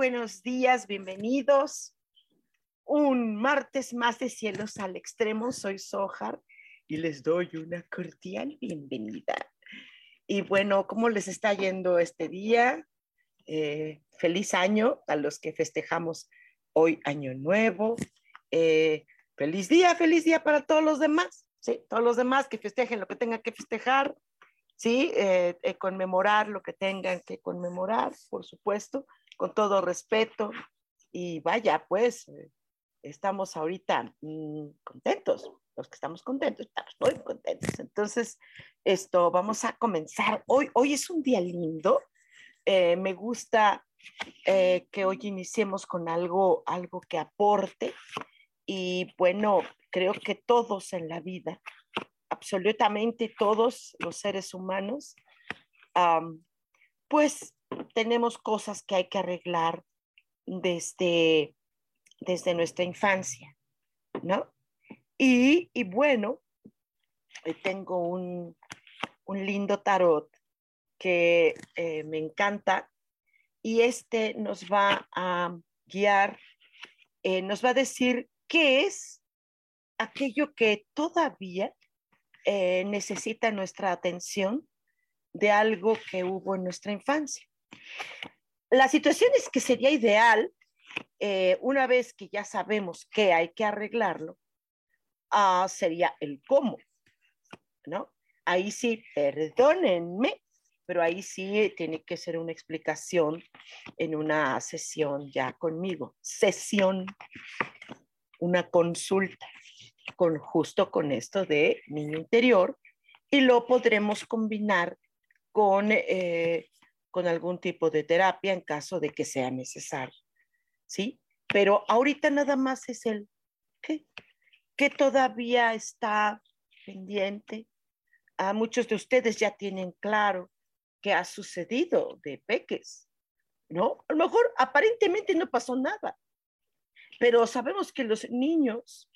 Buenos días, bienvenidos. Un martes más de cielos al extremo, soy Sojar y les doy una cordial bienvenida. Y bueno, ¿cómo les está yendo este día? Eh, feliz año a los que festejamos hoy Año Nuevo. Eh, feliz día, feliz día para todos los demás. ¿sí? Todos los demás que festejen lo que tengan que festejar, ¿sí? Eh, conmemorar lo que tengan que conmemorar, por supuesto, con todo respeto. Y vaya, pues, eh, estamos ahorita mm, contentos, los que estamos contentos, estamos muy contentos. Entonces, esto, vamos a comenzar. Hoy, hoy es un día lindo. me gusta que hoy iniciemos con algo, algo que aporte. Y bueno, creo que todos en la vida, absolutamente todos los seres humanos, pues tenemos cosas que hay que arreglar desde, desde nuestra infancia, ¿no? Y, y bueno, eh, tengo un, un, lindo tarot que eh, me encanta y este nos va a guiar, eh, nos va a decir qué es aquello que todavía necesita nuestra atención de algo que hubo en nuestra infancia. La situación es que sería ideal, eh, una vez que ya sabemos que hay que arreglarlo, ah, sería el cómo, ¿no? Ahí sí, perdónenme, pero ahí sí tiene que ser una explicación en una sesión ya conmigo. Sesión, una consulta con justo con esto de niño interior y lo podremos combinar con, eh, con algún tipo de terapia en caso de que sea necesario, ¿sí? Pero ahorita nada más es el que, que todavía está pendiente. A muchos de ustedes ya tienen claro qué ha sucedido de peques, ¿no? A lo mejor aparentemente no pasó nada, pero sabemos que los niños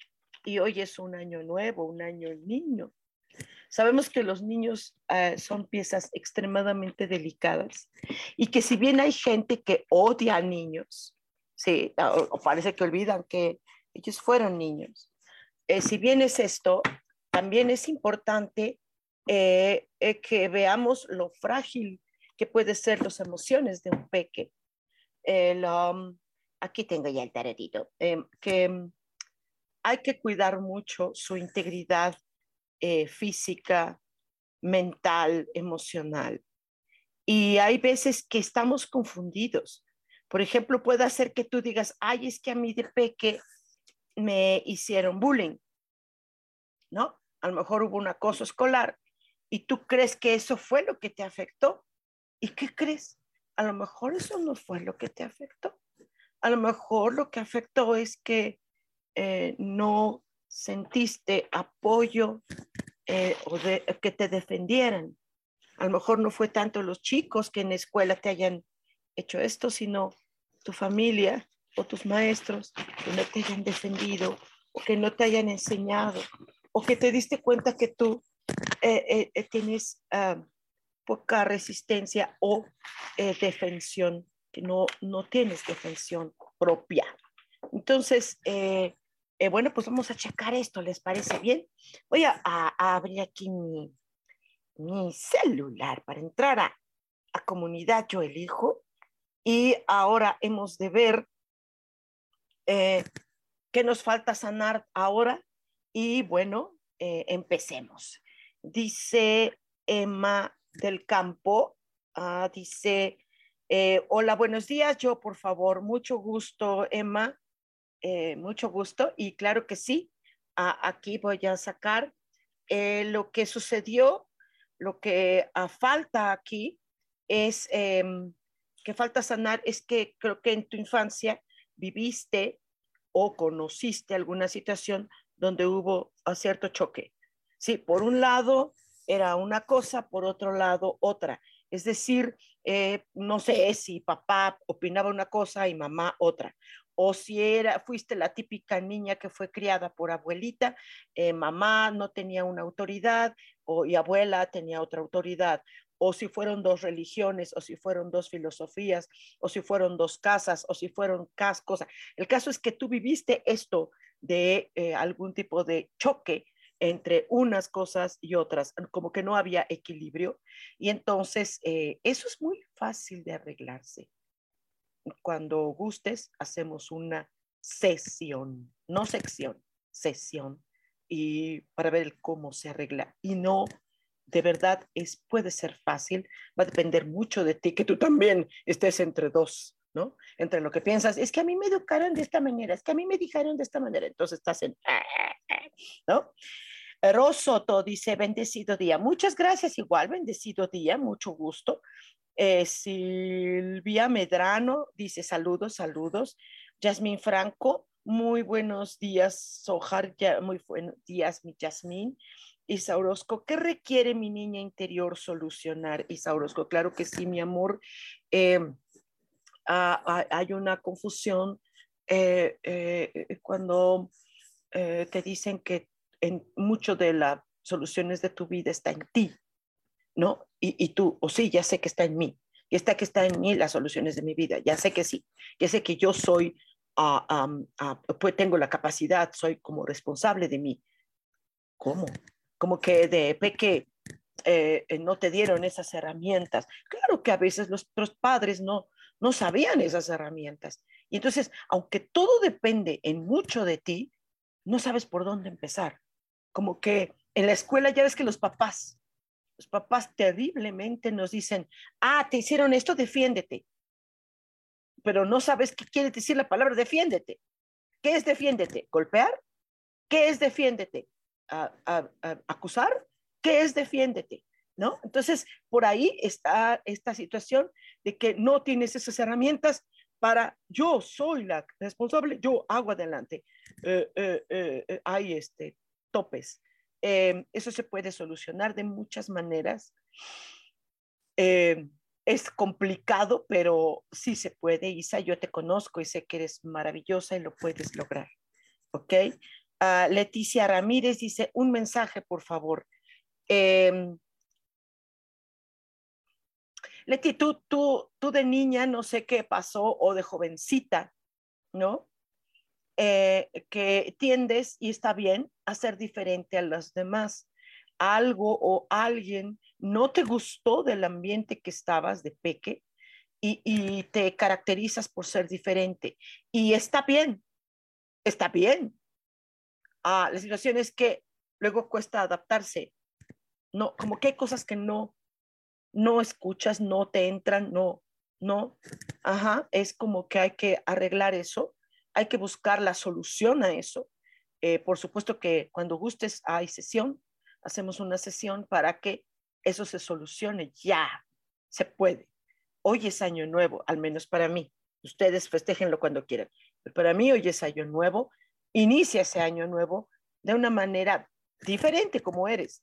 y hoy es un año nuevo, un año niño. Sabemos que los niños eh, son piezas extremadamente delicadas y que si bien hay gente que odia a niños, sí, o, parece que olvidan que ellos fueron niños, eh, si bien es esto, también es importante eh, que veamos lo frágil que pueden ser las emociones de un peque. Um, aquí tengo ya el taretito, que hay que cuidar mucho su integridad eh, física, mental, emocional. Y hay veces que estamos confundidos. Por ejemplo, puede hacer que tú digas, ay, es que a mí de peque me hicieron bullying, ¿no? A lo mejor hubo un acoso escolar y tú crees que eso fue lo que te afectó. ¿Y qué crees? A lo mejor eso no fue lo que te afectó. A lo mejor lo que afectó es que eh, no sentiste apoyo eh, o de, que te defendieran. A lo mejor no fue tanto los chicos que en la escuela te hayan hecho esto, sino tu familia o tus maestros que no te hayan defendido o que no te hayan enseñado o que te diste cuenta que tú eh, tienes ah, poca resistencia o defensión, que no, no tienes defensión propia. Entonces, eh, bueno, pues vamos a checar esto, ¿les parece bien? Voy a, abrir aquí mi celular para entrar a, comunidad Yo Elijo y ahora hemos de ver eh, qué nos falta sanar ahora y bueno, eh, empecemos. Dice Emma del Campo, ah, dice, eh, hola, buenos días, yo por favor, mucho gusto, Emma, mucho gusto y claro que sí, ah, aquí voy a sacar lo que sucedió lo que ah, falta aquí es, em, que falta sanar, es que creo que en tu infancia viviste o conociste alguna situación donde hubo un cierto choque. Sí, por un lado era una cosa, por otro lado otra. Es decir, eh, no sé si papá opinaba una cosa y mamá otra, o si era, fuiste la típica niña que fue criada por abuelita, eh, mamá no tenía una autoridad o, y abuela tenía otra autoridad, o si fueron dos religiones, o si fueron dos filosofías, o si fueron dos casas, o si fueron cas cosas. El caso es que tú viviste esto de eh, algún tipo de choque entre unas cosas y otras, como que no había equilibrio. Y entonces eh, eso es muy fácil de arreglarse cuando gustes, hacemos una sesión, no sección, sesión, y para ver cómo se arregla. Y no, de verdad, es, puede ser fácil, va a depender mucho de ti, que tú también estés entre dos, ¿no? Entre lo que piensas, es que a mí me educaron de esta manera, es que a mí me dijeron de esta manera, entonces estás en, ¿no? Rosoto dice, bendecido día. Muchas gracias, igual, bendecido día, mucho gusto. Eh, Silvia Medrano dice saludos, saludos. Yasmín Franco, muy buenos días, Sojar, muy buenos días, mi Yasmín. Isa ¿qué requiere mi niña interior solucionar? Isa Orozco, claro que sí, mi amor. Eh, hay una confusión eh, cuando te dicen que en mucho de las soluciones de tu vida está en ti, ¿no? Y, tú, o sí, ya sé que está en mí, y está que está en mí las soluciones de mi vida, ya sé que sí, ya sé que yo soy, ah, ah, pues tengo la capacidad, soy como responsable de mí. ¿Cómo? Como que de peque eh, eh, no te dieron esas herramientas. Claro que a veces los, los padres no, no sabían esas herramientas. Y entonces, aunque todo depende en mucho de ti, no sabes por dónde empezar. Como que en la escuela ya ves que los papás los papás terriblemente nos dicen, ah, te hicieron esto, defiéndete. Pero no sabes qué quiere decir la palabra defiéndete. ¿Qué es defiéndete? ¿Golpear? ¿Qué es defiéndete? ¿Acusar? ¿Qué es defiéndete? ¿No? Entonces, por ahí está esta situación de que no tienes esas herramientas para yo soy la responsable, yo hago adelante. Eh, eh, eh, hay este, topes. Em, eso se puede solucionar de muchas maneras. Em, es complicado, pero sí se puede. Isa, yo te conozco y sé que eres maravillosa y lo puedes lograr. ¿Ok? Ah, Leticia Ramírez dice, un mensaje, por favor. Eh, Leti, tú, tú, tú de niña, no sé qué pasó, o de jovencita, ¿no? Eh, que tiendes, y está bien, a ser diferente a los demás. Algo o alguien no te gustó del ambiente que estabas de peque y, te caracterizas por ser diferente. Y está bien, está bien. Ah, la situación es que luego cuesta adaptarse. No, como que hay cosas que no, no escuchas, no te entran, no, no. Ajá, es como que hay que arreglar eso hay que buscar la solución a eso. Eh, por supuesto que cuando gustes hay sesión, hacemos una sesión para que eso se solucione ya, se puede. Hoy es año nuevo, al menos para mí. Ustedes festejenlo cuando quieran. Pero para mí hoy es año nuevo. Inicia ese año nuevo de una manera diferente como eres,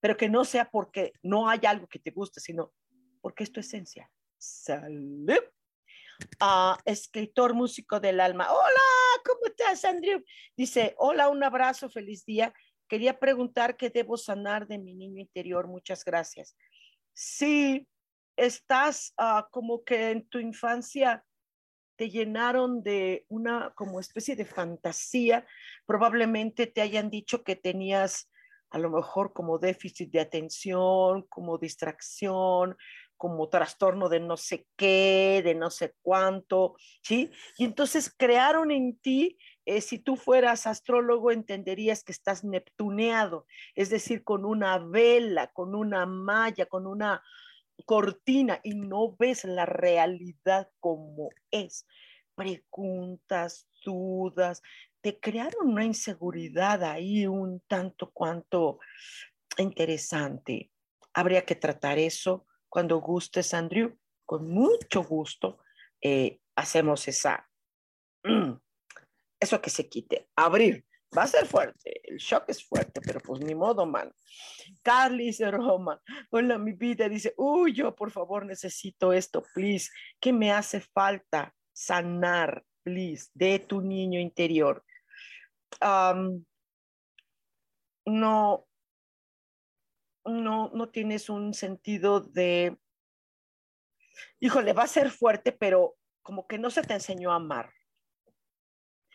pero que no sea porque no hay algo que te guste, sino porque es tu esencia. Salud escritor músico del alma. Hola, ¿cómo estás, Andrew? Dice, hola, un abrazo, feliz día. Quería preguntar qué debo sanar de mi niño interior. Muchas gracias. Si estás ah, como que en tu infancia te llenaron de una como especie de fantasía, probablemente te hayan dicho que tenías a lo mejor como déficit de atención, como distracción, como trastorno de no sé qué, de no sé cuánto, ¿sí? Y entonces crearon en ti, eh, si tú fueras astrólogo, entenderías que estás neptuneado, es decir, con una vela, con una malla, con una cortina y no ves la realidad como es. Preguntas, dudas, te crearon una inseguridad ahí un tanto cuanto interesante. Habría que tratar eso cuando gustes, Andrew. Con mucho gusto eh, hacemos esa, mm, eso que se quite. Abrir. Va a ser fuerte, el shock es fuerte, pero pues ni modo, man. Carlis de Roma, hola mi vida, dice, uy, yo por favor necesito esto, please. ¿Qué me hace falta? Sanar, please, de tu niño interior no, no, no tienes un sentido de, híjole, va a ser fuerte, pero como que no se te enseñó a amar.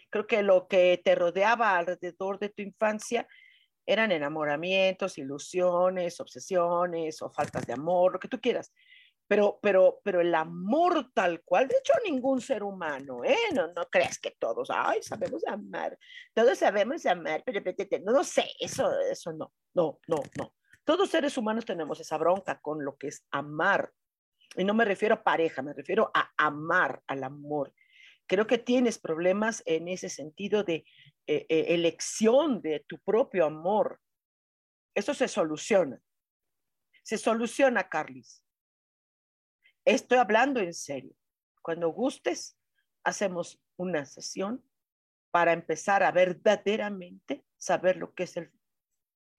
Creo que lo que te rodeaba alrededor de tu infancia eran enamoramientos, ilusiones, obsesiones o faltas de amor, lo que tú quieras pero, pero, pero el amor tal cual, de hecho ningún ser humano, ¿eh? No, no creas que todos, ay, sabemos amar, todos sabemos amar, pero, no, no sé, eso, eso no, no, no, no. Todos seres humanos tenemos esa bronca con lo que es amar. Y no me refiero a pareja, me refiero a amar, al amor. Creo que tienes problemas en ese sentido de eh, eh, elección de tu propio amor. Eso se soluciona. Se soluciona, Carlis Estoy hablando en serio. Cuando gustes, hacemos una sesión para empezar a verdaderamente saber lo que es el,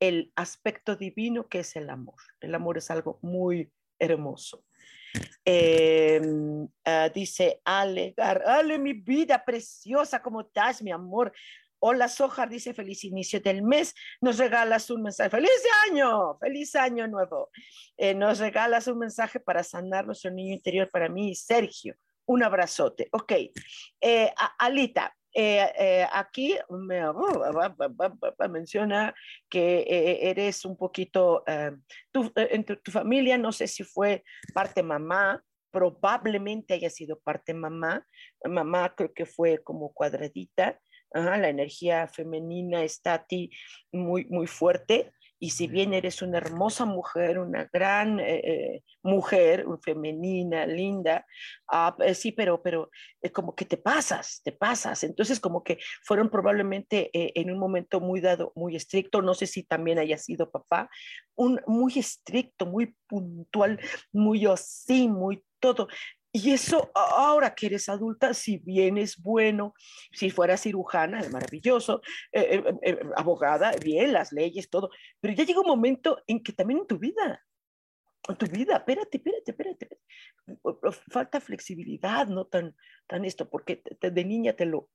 el aspecto divino que es el amor. El amor es algo muy hermoso. Em, ah, dice Ale, Ale, mi vida preciosa, ¿cómo estás, mi amor? Hola Sojar, dice feliz inicio del mes. Nos regalas un mensaje. ¡Feliz año! ¡Feliz año nuevo! Eh, nos regalas un mensaje para sanar nuestro niño interior para mí, Sergio. Un abrazote. Ok. Eh, Alita, eh, aquí me menciona que eres un poquito, tu, en tu, familia, no sé si fue parte mamá, probablemente haya sido parte mamá. Mamá creo que fue como cuadradita la energía femenina está a ti muy, muy fuerte. Y si bien eres una hermosa mujer, una gran eh, eh, mujer, femenina, linda, ah, eh, sí, pero, pero como que te pasas, te pasas. Entonces, como que fueron probablemente en un momento muy dado, muy estricto, no sé si también haya sido papá, un muy estricto, muy puntual, muy así, muy todo. Y eso, ahora que eres adulta, si bien es bueno, si fuera cirujana, es maravilloso, eh, eh, eh, abogada, bien, las leyes, todo, pero ya llega un momento en que también en tu vida, en tu vida, espérate, espérate, espérate, falta flexibilidad, no tan, tan esto, porque de niña te lo,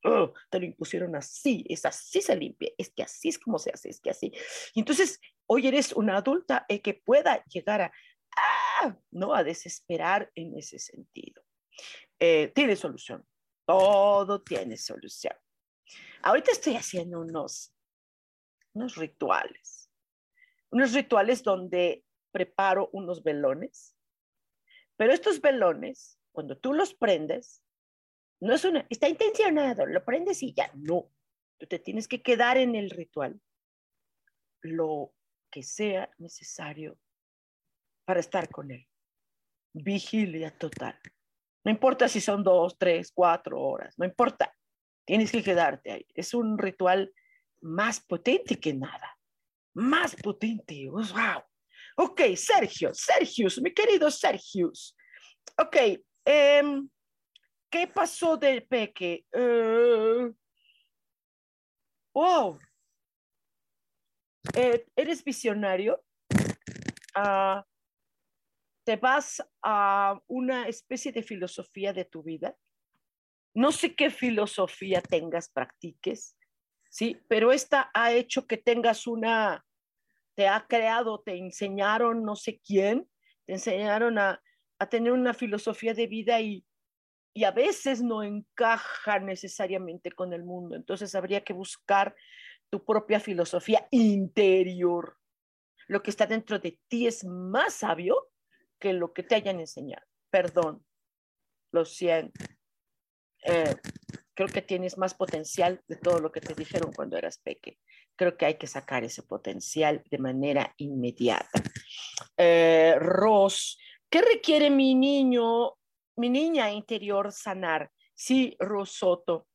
te lo impusieron así, es así se limpia, es que así es como se hace, es que así. Y entonces, hoy eres una adulta que pueda llegar a, ¡ah! ¿no? A desesperar en ese sentido. Eh, tiene solución. Todo tiene solución. Ahorita estoy haciendo unos, unos rituales. Unos rituales donde preparo unos velones. Pero estos velones, cuando tú los prendes, no es una, está intencionado, lo prendes y ya, no. Tú te tienes que quedar en el ritual lo que sea necesario para estar con Él. Vigilia total. No importa si son dos, tres, cuatro horas, no importa. Tienes que quedarte ahí. Es un ritual más potente que nada. Más potente. Wow. Ok, Sergio, Sergius, mi querido Sergius. Ok, em, ¿qué pasó del peque? Uh, wow. Eh, ¿Eres visionario? Ah, te vas a una especie de filosofía de tu vida. No sé qué filosofía tengas, practiques, ¿sí? Pero esta ha hecho que tengas una, te ha creado, te enseñaron no sé quién, te enseñaron a, a tener una filosofía de vida y, y a veces no encaja necesariamente con el mundo. Entonces habría que buscar tu propia filosofía interior. Lo que está dentro de ti es más sabio lo que te hayan enseñado. Perdón, lo siento. Eh, creo que tienes más potencial de todo lo que te dijeron cuando eras pequeño. Creo que hay que sacar ese potencial de manera inmediata. Eh, Ros, ¿qué requiere mi niño, mi niña interior sanar? Sí, Rosoto.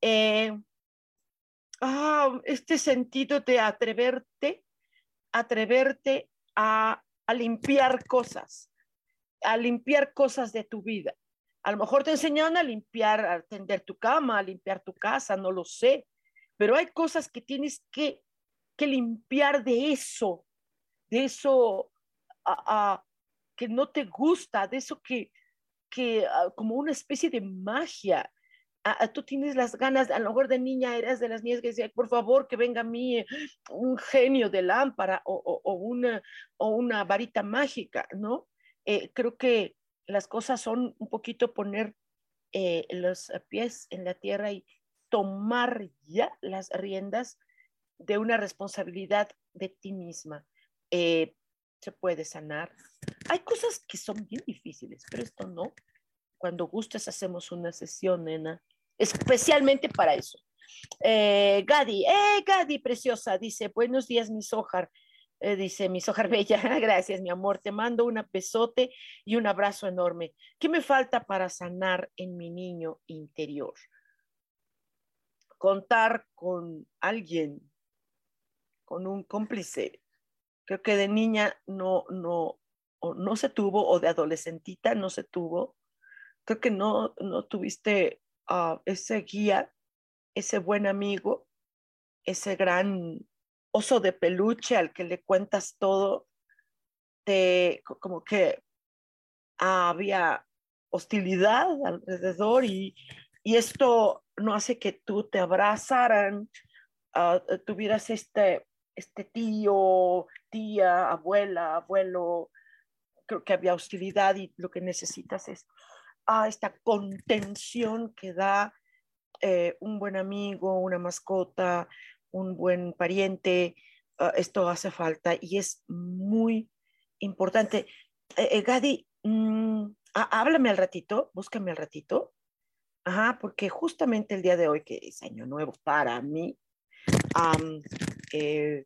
Eh, ah, este sentido de atreverte, atreverte a, a limpiar cosas, a limpiar cosas de tu vida. A lo mejor te enseñaron a limpiar, a tender tu cama, a limpiar tu casa, no lo sé, pero hay cosas que tienes que, que limpiar de eso, de eso que no te gusta, de eso que, que como una especie de magia. Tú tienes las ganas, a lo mejor de niña eras de las niñas que decía, por favor, que venga a mí un genio de lámpara o, o, una, o una varita mágica, ¿no? Eh, creo que las cosas son un poquito poner eh, los pies en la tierra y tomar ya las riendas de una responsabilidad de ti misma. Eh, se puede sanar. Hay cosas que son bien difíciles, pero esto no. Cuando gustes hacemos una sesión, nena, especialmente para eso. Eh, Gadi, eh, Gadi, preciosa, dice, buenos días, mi Sojar. Eh, dice mi Sojar Bella, gracias mi amor, te mando un besote y un abrazo enorme. ¿Qué me falta para sanar en mi niño interior? Contar con alguien, con un cómplice. Creo que de niña no, no, no se tuvo, o de adolescentita no se tuvo. Creo que no, no tuviste uh, ese guía, ese buen amigo, ese gran oso de peluche al que le cuentas todo, te, como que había hostilidad alrededor y, y, esto no hace que tú te abrazaran, uh, tuvieras este, este tío, tía, abuela, abuelo, creo que había hostilidad y lo que necesitas es ah, esta contención que da eh, un buen amigo, una mascota, un buen pariente, ah, esto hace falta y es muy importante. Eh, eh, Gadi, mm, háblame al ratito, búscame al ratito. Ajá, porque justamente el día de hoy, que es año nuevo para mí, eh,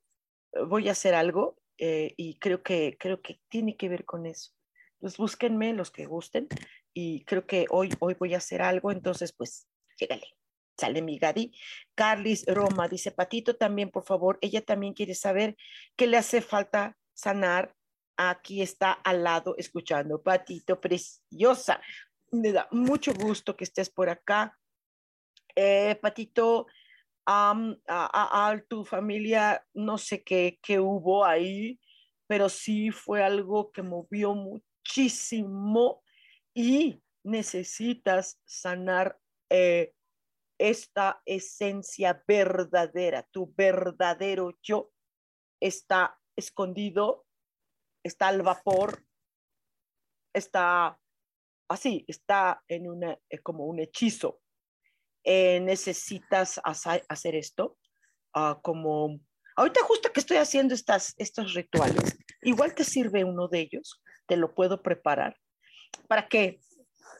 voy a hacer algo y creo que, creo que tiene que ver con eso. Pues búsquenme los que gusten y creo que hoy, hoy voy a hacer algo, entonces pues, llégale sale mi Gadi. Carlis Roma dice, Patito también, por favor, ella también quiere saber qué le hace falta sanar. Aquí está al lado escuchando. Patito, preciosa. Me da mucho gusto que estés por acá. Eh, Patito, a, tu familia, no sé qué, qué hubo ahí, pero sí fue algo que movió muchísimo y necesitas sanar eh, esta esencia verdadera, tu verdadero yo está escondido, está al vapor, está así, está en una, eh, como un hechizo. Eh, necesitas hacer esto ah, como, ahorita justo que estoy haciendo estas, estos rituales, igual te sirve uno de ellos, te lo puedo preparar. ¿Para qué?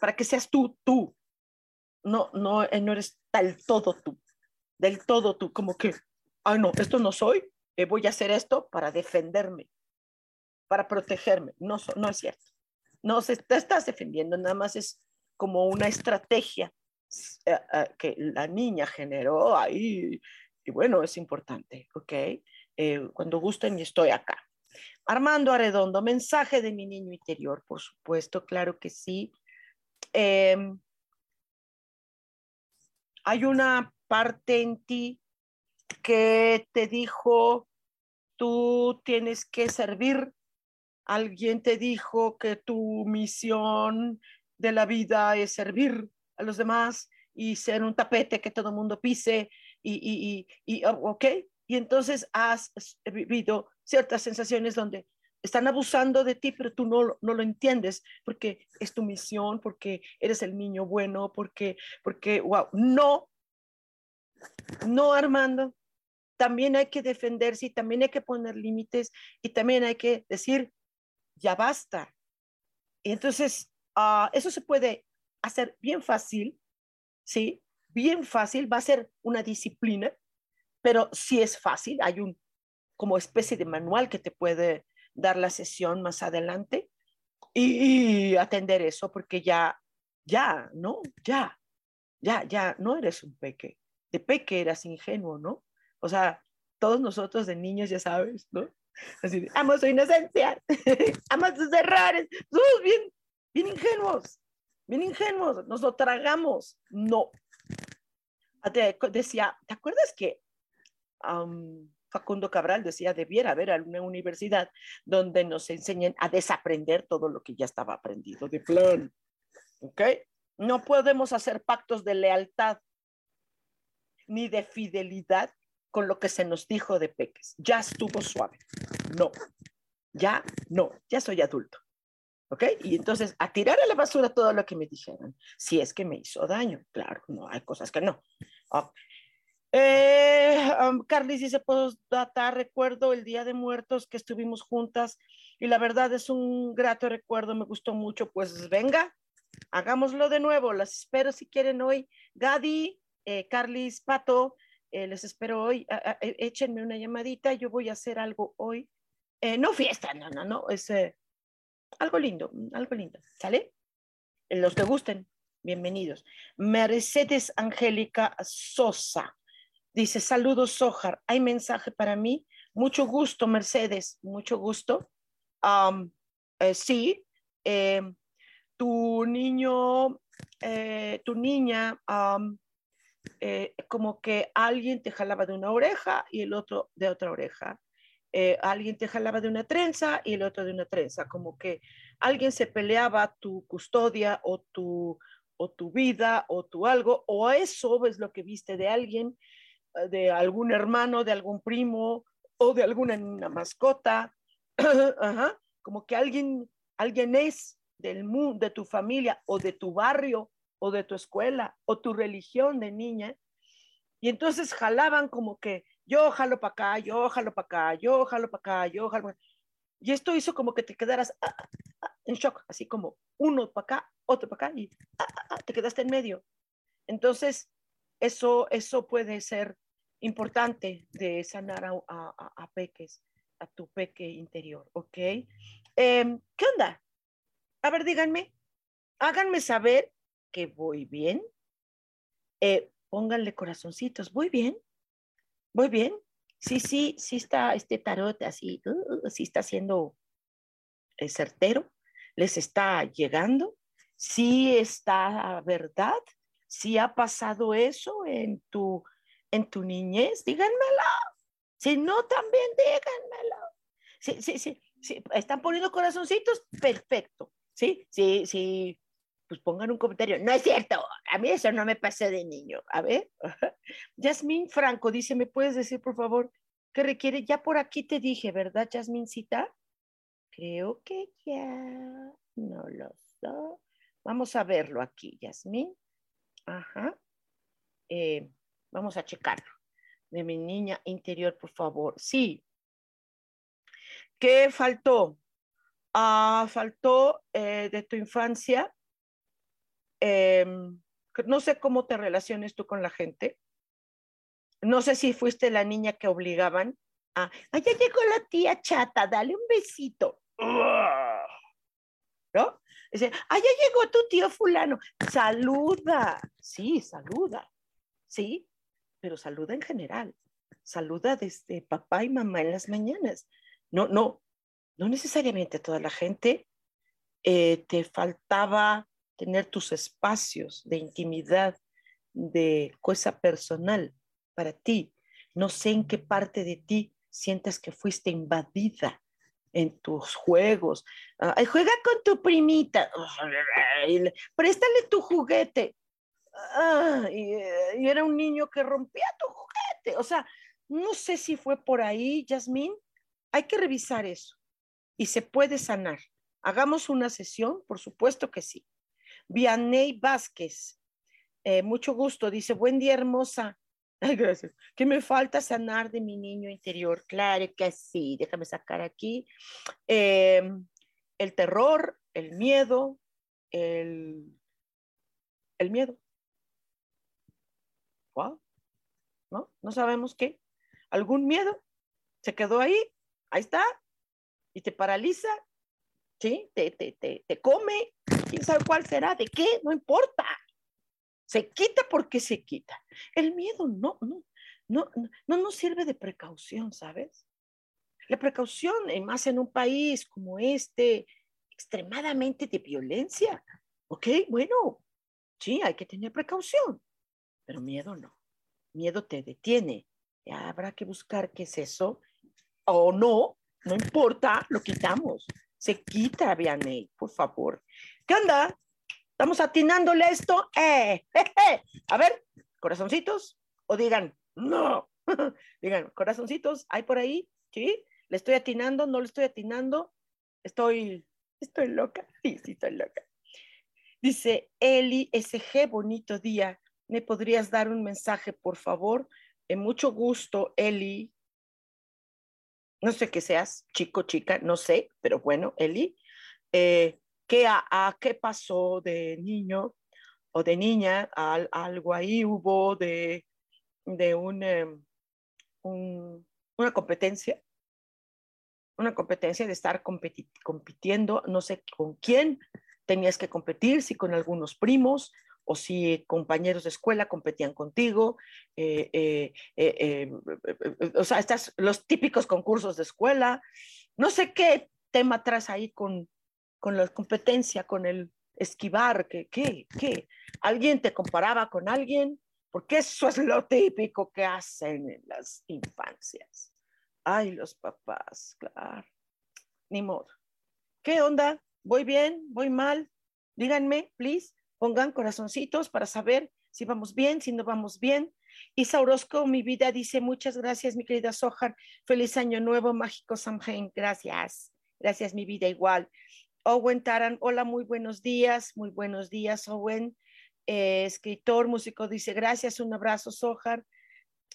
Para que seas tú, tú, no, no, eh, no eres del todo tú, del todo tú, como que, ay no, esto no soy, eh, voy a hacer esto para defenderme, para protegerme. No, no es cierto. No te estás defendiendo, nada más es como una estrategia eh, que la niña generó ahí. Y bueno, es importante, ¿ok? cuando gusten estoy acá. Armando Arredondo, mensaje de mi niño interior, por supuesto, claro que sí. Eh, hay una parte en ti que te dijo, tú tienes que servir. Alguien te dijo que tu misión de la vida es servir a los demás y ser un tapete que todo el mundo pise y, y, y, y, ok, y entonces has vivido ciertas sensaciones donde están abusando de ti, pero tú no, no lo entiendes porque es tu misión, porque eres el niño bueno, porque, porque, wow, no, no, Armando, también hay que defenderse y también hay que poner límites y también hay que decir, ya basta. entonces, ah, eso se puede hacer bien fácil, ¿sí? Bien fácil, va a ser una disciplina, pero sí es fácil, hay un como especie de manual que te puede dar la sesión más adelante y, atender eso, porque ya, ya, ¿no? Ya, ya, ya, no eres un peque. De peque eras ingenuo, ¿no? O sea, todos nosotros de niños, ya sabes, ¿no? Así, amo su inocencia, amo sus errores, somos bien, bien ingenuos, bien ingenuos, nos lo tragamos. No. decía, ¿te acuerdas que Facundo Cabral decía, debiera haber alguna universidad donde nos enseñen a desaprender todo lo que ya estaba aprendido de plan. ¿Ok? No podemos hacer pactos de lealtad ni de fidelidad con lo que se nos dijo de peques. Ya estuvo suave. No, ya no, ya soy adulto. ¿Ok? Y entonces a tirar a la basura todo lo que me dijeron, si es que me hizo daño. Claro, no, hay cosas que no. Eh, um, Carly dice, data recuerdo el Día de Muertos que estuvimos juntas y la verdad es un grato recuerdo, me gustó mucho, pues venga, hagámoslo de nuevo, las espero si quieren hoy. Gadi, eh, Carlis, Pato, eh, les espero hoy, e, échenme una llamadita, yo voy a hacer algo hoy. Eh, no fiesta, no, no, no, es algo lindo, algo lindo, ¿sale? Los que gusten, bienvenidos. Mercedes Angélica Sosa. Dice, saludos, Sojar. ¿Hay mensaje para mí? Mucho gusto, Mercedes, mucho gusto. Eh, sí, em, tu niño, eh, tu niña, eh, como que alguien te jalaba de una oreja y el otro de otra oreja. alguien te jalaba de una trenza y el otro de una trenza, como que alguien se peleaba tu custodia o tu, o tu vida o tu algo, o eso es lo que viste de alguien de algún hermano, de algún primo o de alguna mascota, como que alguien, alguien es del mundo, de tu familia o de tu barrio o de tu escuela o tu religión de niña. Y entonces jalaban como que yo jalo para acá, yo jalo para acá, yo jalo para acá, yo jalo Y esto hizo como que te quedaras ah, ah, ah, en shock, así como uno para acá, otro para acá y te quedaste en medio. Entonces, eso, eso puede ser importante de sanar a, peques, a tu peque interior, ¿ok? Em, ¿Qué onda? A ver, díganme, háganme saber que voy bien. Eh, pónganle corazoncitos, voy bien, voy bien. Sí, sí, sí está este tarot así, uh, sí está siendo eh, certero, les está llegando, sí está verdad, sí ha pasado eso en tu en tu niñez, díganmelo. Si no, también díganmelo. Sí, sí, sí, sí. ¿Están poniendo corazoncitos? Perfecto. Sí, sí, sí. Pues pongan un comentario. No es cierto. A mí eso no me pasó de niño. A ver. Yasmín Franco dice, ¿me puedes decir, por favor, qué requiere? Ya por aquí te dije, ¿verdad, Cita? Creo que ya. No lo sé. Vamos a verlo aquí, Yasmín. Ajá. Eh, Vamos a checarlo. De mi niña interior, por favor. Sí. ¿Qué faltó? Ah, faltó eh, de tu infancia. Em, no sé cómo te relaciones tú con la gente. No sé si fuiste la niña que obligaban a, ah, ya llegó la tía chata, dale un besito. ¿No? Dice, ah, ya llegó tu tío fulano, saluda. Sí, saluda. Sí, pero saluda en general. Saluda desde papá y mamá en las mañanas. No, no, no necesariamente toda la gente. Eh, te faltaba tener tus espacios de intimidad, de cosa personal para ti. No sé en qué parte de ti sientas que fuiste invadida en tus juegos. juega con tu primita. Préstale tu juguete. Ah, eh, y, era un niño que rompía tu juguete. O sea, no sé si fue por ahí, Yasmín. Hay que revisar eso y se puede sanar. Hagamos una sesión, por supuesto que sí. Vianney Vázquez, eh, mucho gusto, dice, buen día hermosa, Ay, gracias. ¿Qué me falta sanar de mi niño interior? Claro que sí. Déjame sacar aquí. Em, el terror, el miedo, el, el miedo. ¿No? No sabemos qué. ¿Algún miedo? ¿Se quedó ahí? Ahí está. Y te paraliza. ¿Sí? Te, te, te, te come. ¿Quién sabe cuál será? ¿De qué? No importa. Se quita porque se quita. El miedo no, no, no, no nos sirve de precaución, ¿sabes? La precaución, más en un país como este, extremadamente de violencia. Ok, bueno, sí, hay que tener precaución, pero miedo no. Miedo te detiene. Ya habrá que buscar qué es eso. O no, no importa, lo quitamos. Se quita, Vianney, por favor. ¿Qué onda? ¿Estamos atinándole esto? Eh, A ver, corazoncitos, o digan, no. digan, corazoncitos, ¿hay por ahí? ¿Sí? ¿Le estoy atinando? ¿No le estoy atinando? Estoy, estoy loca. Sí, sí, estoy loca. Dice Eli SG, bonito día. ¿Me podrías dar un mensaje, por favor? En mucho gusto, Eli. No sé qué seas, chico, chica, no sé, pero bueno, Eli. Eh, ¿qué, a, ¿Qué pasó de niño o de niña? algo ahí hubo de, de em, un, una competencia, una competencia de estar compitiendo, no sé con quién tenías que competir, si con algunos primos o si compañeros de escuela competían contigo, eh, eh, eh, o sea, estás, los típicos concursos de escuela, no sé qué tema traes ahí con, con la competencia, con el esquivar, ¿qué, qué, qué? ¿Alguien te comparaba con alguien? Porque eso es lo típico que hacen en las infancias. Ay, los papás, claro. Ni modo. ¿Qué onda? ¿Voy bien? ¿Voy mal? Díganme, please pongan corazoncitos para saber si vamos bien, si no vamos bien. Isa Orozco, mi vida, dice muchas gracias, mi querida Sojar. Feliz año nuevo, mágico Samhain. Gracias. Gracias, mi vida, igual. Owen Taran, hola, muy buenos días. Muy buenos días, Owen. Eh, escritor, músico, dice gracias, un abrazo, Sojar.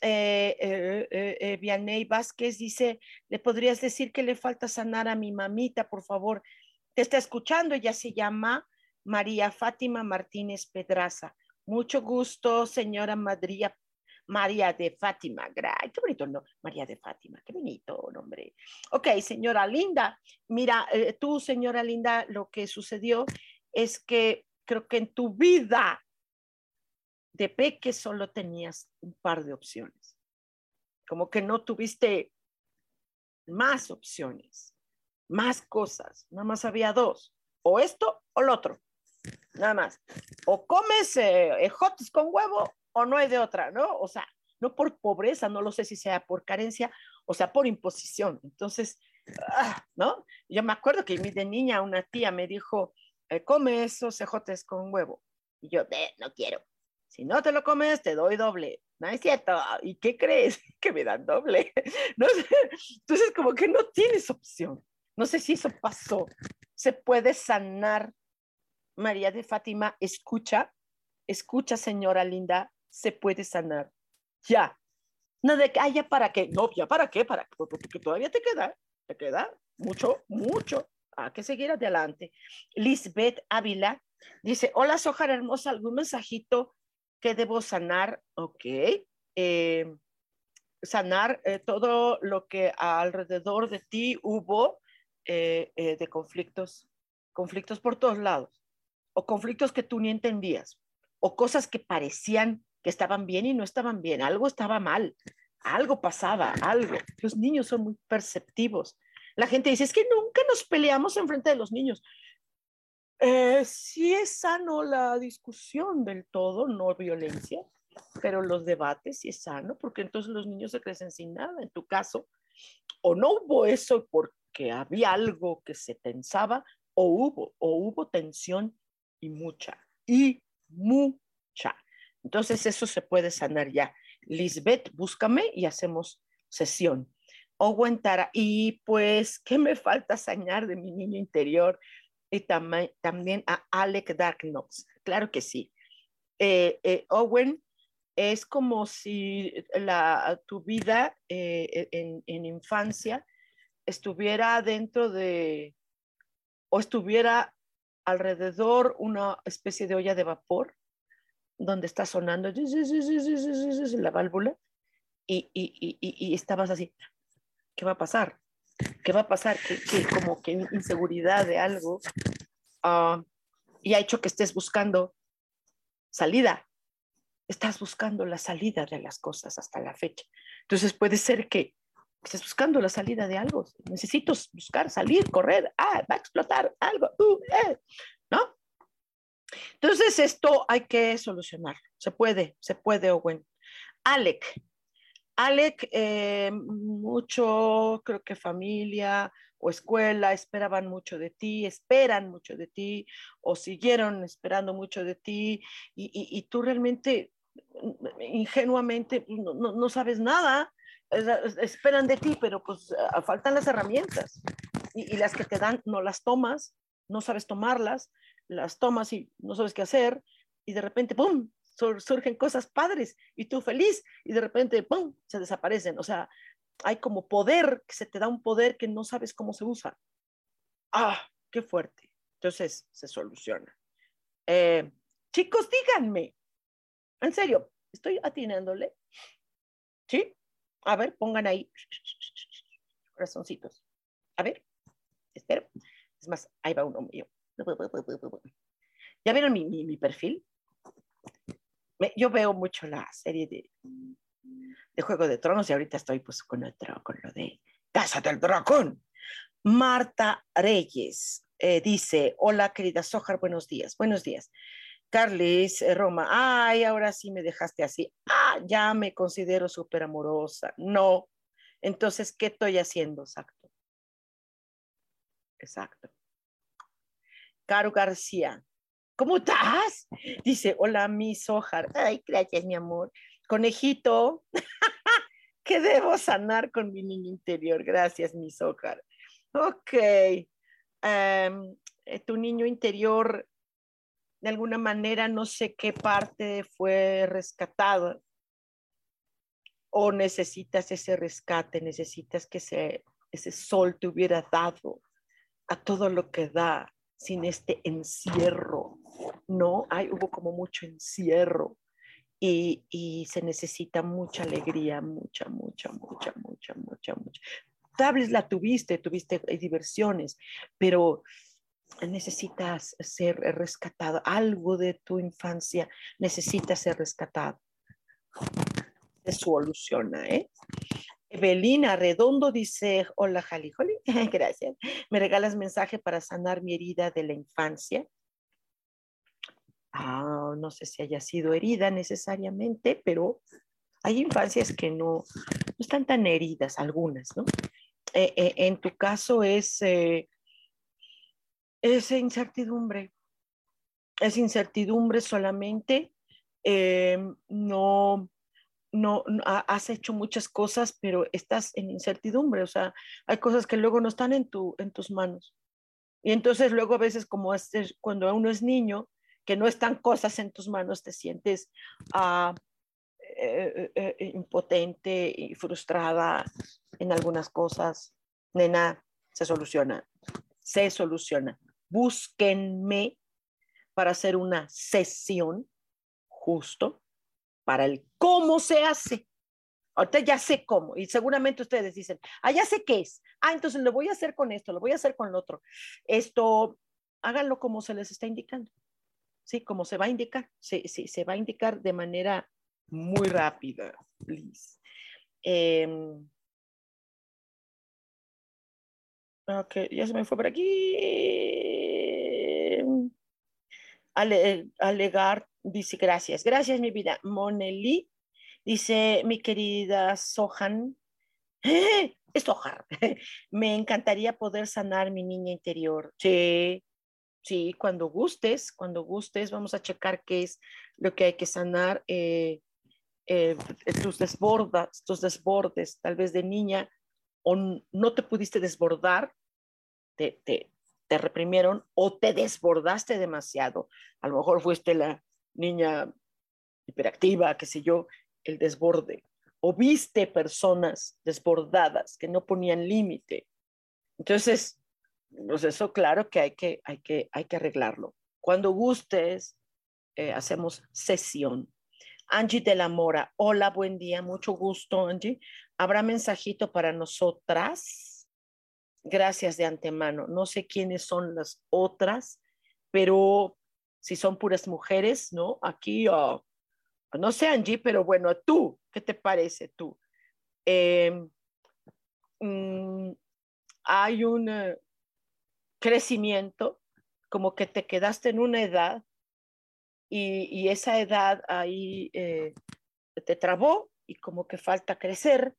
Eh, eh, eh, Vianney Vázquez dice, ¿le podrías decir que le falta sanar a mi mamita, por favor? Te está escuchando, ella se llama María Fátima Martínez Pedraza. Mucho gusto, señora María, María de Fátima. qué bonito, ¿no? María de Fátima, qué bonito nombre. Ok, señora Linda, mira, eh, tú, señora Linda, lo que sucedió es que creo que en tu vida de peque solo tenías un par de opciones. Como que no tuviste más opciones, más cosas, nada más había dos, o esto o lo otro nada más. O comes eh, ejotes con huevo o no hay de otra, ¿no? O sea, no por pobreza, no lo sé si sea por carencia o sea por imposición. Entonces, ah, ¿no? Yo me acuerdo que de niña una tía me dijo, eh, come esos ejotes con huevo. Y yo, no quiero. Si no te lo comes, te doy doble. No es cierto. ¿Y qué crees? Que me dan doble. No. Entonces, como que no tienes opción. No sé si eso pasó. Se puede sanar María de Fátima, escucha, escucha, señora linda, se puede sanar. Ya. No de que, haya para qué. No, ya para qué, para porque todavía te queda, te queda mucho, mucho. Hay que seguir adelante. Lisbeth Ávila dice, hola, Sojar hermosa, ¿algún mensajito que debo sanar? Ok. Eh, sanar eh, todo lo que alrededor de ti hubo eh, de conflictos, conflictos por todos lados o conflictos que tú ni entendías, o cosas que parecían que estaban bien y no estaban bien, algo estaba mal, algo pasaba, algo. Los niños son muy perceptivos. La gente dice, es que nunca nos peleamos en frente de los niños. Eh, sí es sano la discusión del todo, no violencia, pero los debates sí es sano, porque entonces los niños se crecen sin nada. En tu caso, o no hubo eso porque había algo que se tensaba, o hubo, o hubo tensión y mucha, y mucha. Entonces eso se puede sanar ya. Lisbeth, búscame y hacemos sesión. Owen Tara, y pues, ¿qué me falta sanar de mi niño interior? Y también a Alec Darknox. Claro que sí. Eh, eh, Owen, es como si la, tu vida eh, en, en, infancia estuviera dentro de, o estuviera alrededor una especie de olla de vapor donde está sonando la válvula y, y, y, y estabas así, ¿qué va a pasar? ¿Qué va a pasar? Que, como que inseguridad de algo uh, y ha hecho que estés buscando salida. Estás buscando la salida de las cosas hasta la fecha. Entonces puede ser que estés buscando la salida de algo. Necesito buscar, salir, correr. Ah, va a explotar algo. Uh, eh. ¿No? Entonces esto hay que solucionar. Se puede, se puede, Owen. Alec, Alec, eh, mucho, creo que familia o escuela esperaban mucho de ti, esperan mucho de ti o siguieron esperando mucho de ti y, tú realmente ingenuamente no, no, sabes nada, esperan de ti, pero pues ah, faltan las herramientas y, y las que te dan no las tomas, no sabes tomarlas, las tomas y no sabes qué hacer y de repente, ¡pum!, surgen cosas padres y tú feliz y de repente, ¡pum!, se desaparecen. O sea, hay como poder, que se te da un poder que no sabes cómo se usa. ¡Ah, qué fuerte! Entonces se soluciona. Eh, chicos, díganme, en serio, estoy atinándole. ¿Sí? A ver, pongan ahí corazoncitos. A ver, espero. Es más, ahí va uno mío. ¿Ya vieron mi, mi, mi perfil? yo veo mucho la serie de, de Juego de Tronos y ahorita estoy pues con, otro, con lo de Casa del Dragón. Marta Reyes eh, dice, hola querida Sojar, buenos días, buenos días. Carlis eh, Roma, ay, ahora sí me dejaste así. Ah, ya me considero súper amorosa. No. Entonces, ¿qué estoy haciendo? Exacto. Exacto. Caro García, ¿cómo estás? Dice, hola, mi Sojar. Ay, gracias, mi amor. Conejito, ¿qué debo sanar con mi niño interior. Gracias, mi Sojar. Ok. Em, eh, tu niño interior, de alguna manera, no sé qué parte fue rescatado o necesitas ese rescate, necesitas que ese, ese sol te hubiera dado a todo lo que da sin este encierro, ¿no? Hay, hubo como mucho encierro y, y, se necesita mucha alegría, mucha, mucha, mucha, mucha, mucha, mucha. Tables la tuviste, tuviste diversiones, pero necesitas ser rescatado. Algo de tu infancia necesita ser rescatado. Se soluciona, ¿eh? Evelina Redondo dice, hola Jali, gracias. ¿Me regalas mensaje para sanar mi herida de la infancia? Ah, no sé si haya sido herida necesariamente, pero hay infancias que no, están tan heridas, algunas, ¿no? Eh, eh, en tu caso es eh, esa incertidumbre, es incertidumbre solamente, no, no, has hecho muchas cosas, pero estás en incertidumbre, o sea, hay cosas que luego no están en, tu, en tus manos. Y entonces luego a veces como este, cuando uno es niño, que no están cosas en tus manos, te sientes uh, eh, eh, eh, impotente y frustrada en algunas cosas. Nena, se soluciona, se soluciona. Búsquenme para hacer una sesión justo para el cómo se hace. Ahorita ya sé cómo, y seguramente ustedes dicen, ah, ya sé qué es. Ah, entonces lo voy a hacer con esto, lo voy a hacer con lo otro. Esto, háganlo como se les está indicando. Sí, como se va a indicar. Sí, sí, se va a indicar de manera muy rápida, please. Em, ok, ya se me fue por aquí. Ale, alegar Dice, gracias. Gracias, mi vida. Moneli dice, mi querida Sohan, ¡Eh! es Sohan, me encantaría poder sanar mi niña interior. Sí, sí, cuando gustes, cuando gustes, vamos a checar qué es lo que hay que sanar. Eh, eh, desbordas, tus desbordes, tal vez de niña, o no te pudiste desbordar, te, te, te reprimieron o te desbordaste demasiado. A lo mejor fuiste la niña hiperactiva, qué sé yo, el desborde. O viste personas desbordadas que no ponían límite. Entonces, pues eso claro que hay que, hay que, hay que arreglarlo. Cuando gustes, eh, hacemos sesión. Angie de la Mora, hola, buen día, mucho gusto, Angie. ¿Habrá mensajito para nosotras? Gracias de antemano. No sé quiénes son las otras, pero si son puras mujeres, ¿no? Aquí, oh, no sé, Angie, pero bueno, tú, ¿qué te parece tú? Em, mm, hay un eh, crecimiento, como que te quedaste en una edad y, esa edad ahí eh, te trabó y como que falta crecer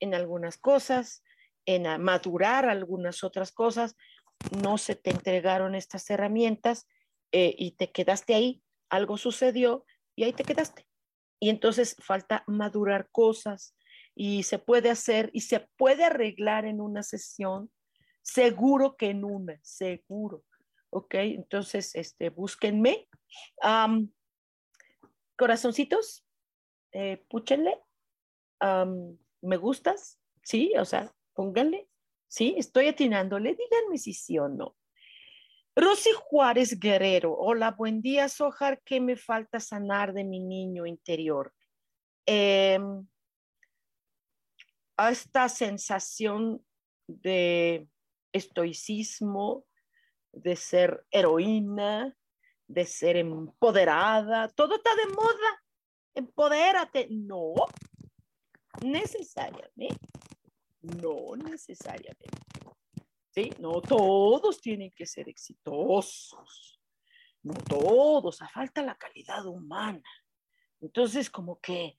en algunas cosas, en madurar algunas otras cosas, no se te entregaron estas herramientas eh, y te quedaste ahí, algo sucedió y ahí te quedaste. Y entonces falta madurar cosas y se puede hacer y se puede arreglar en una sesión, seguro que en una, seguro. ¿Ok? Entonces, este, búsquenme. corazoncitos, eh, púchenle. ¿Me gustas? Sí, o sea, pónganle. Sí, estoy atinándole. Díganme si sí o no. Rosy Juárez Guerrero, hola, buen día, Sojar, ¿qué me falta sanar de mi niño interior? Em, esta sensación de estoicismo, de ser heroína, de ser empoderada, todo está de moda, empodérate, no, necesariamente, no necesariamente. ¿Sí? No todos tienen que ser exitosos, no todos, a falta la calidad humana. Entonces, como que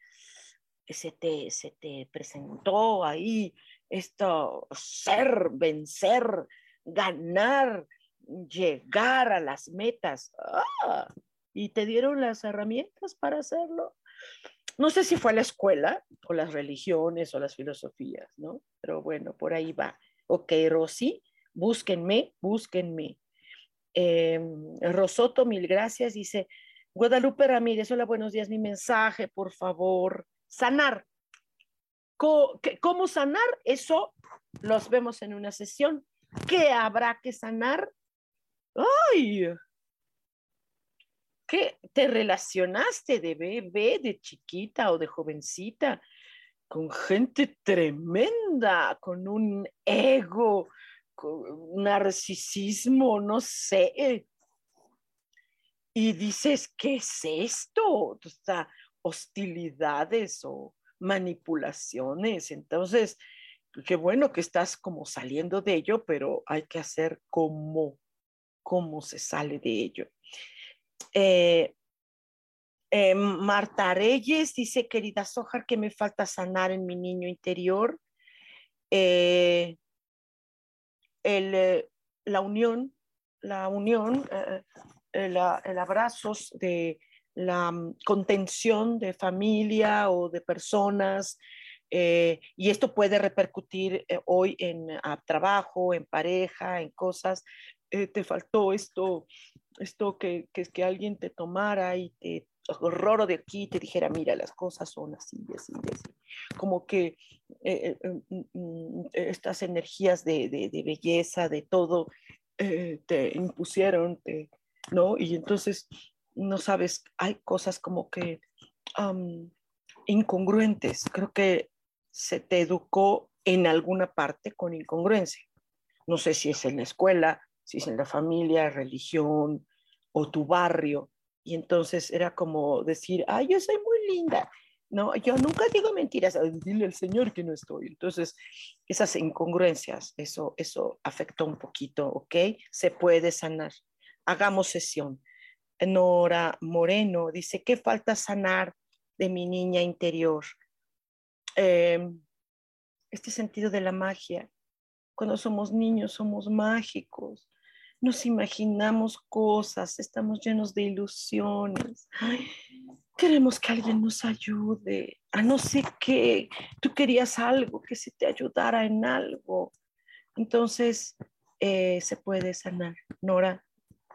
se te, se te presentó ahí esto, ser, vencer, ganar, llegar a las metas. ¡Ah! Y te dieron las herramientas para hacerlo. No sé si fue a la escuela o las religiones o las filosofías, ¿no? Pero bueno, por ahí va. Ok, Rosy, búsquenme, búsquenme. Eh, Rosoto, mil gracias. Dice, Guadalupe Ramírez, hola, buenos días. Mi mensaje, por favor. Sanar. ¿Cómo, sanar? Eso los vemos en una sesión. ¿Qué habrá que sanar? ¡Ay! ¿Qué te relacionaste de bebé, de chiquita o de jovencita? Con gente tremenda, con un ego, con narcisismo, no sé. Y dices, ¿qué es esto? O hostilidades o manipulaciones. Entonces, qué bueno que estás como saliendo de ello, pero hay que hacer como cómo se sale de ello. Eh, eh, Marta Reyes dice, querida Sojar, que me falta sanar en mi niño interior. Eh, eh, la unión, la unión, el, el abrazo de la mm, contención de familia o de personas, y esto puede repercutir hoy en trabajo, en pareja, en cosas. te faltó esto, esto que, que, que alguien te tomara y te horror de aquí te dijera, mira, las cosas son así, así, así. Como que eh, eh, mm, mm, estas energías de, de, belleza, de todo, eh, te impusieron, ¿no? Y entonces, no sabes, hay cosas como que incongruentes. Creo que se te educó en alguna parte con incongruencia. No sé si es en la escuela, si es en la familia, religión o tu barrio, y entonces era como decir, ay, yo soy muy linda. No, yo nunca digo mentiras, dile al Señor que no estoy. Entonces, esas incongruencias, eso, eso afectó un poquito, ¿ok? Se puede sanar. Hagamos sesión. Nora Moreno dice, ¿qué falta sanar de mi niña interior? Em, este sentido de la magia. Cuando somos niños somos mágicos nos imaginamos cosas, estamos llenos de ilusiones. queremos que alguien nos ayude a no sé qué. Tú querías algo, que se te ayudara en algo. Entonces, eh, se puede sanar. Nora,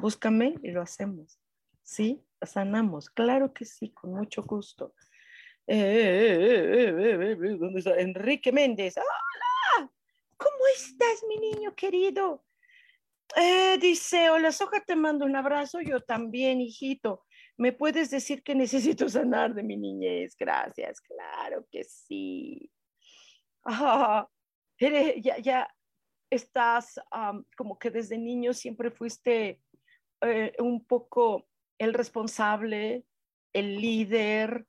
búscame y lo hacemos. ¿sí? Sanamos, claro que sí, con mucho gusto. ¿Dónde está? Enrique Méndez. Hola, ¿cómo estás, mi niño querido? Dice, hola, Soja, te mando un abrazo. Yo también, hijito. ¿Me puedes decir que necesito sanar de mi niñez? Gracias, claro que sí. Ah, ya, ya estás como que desde niño siempre fuiste eh, un poco el responsable, el líder,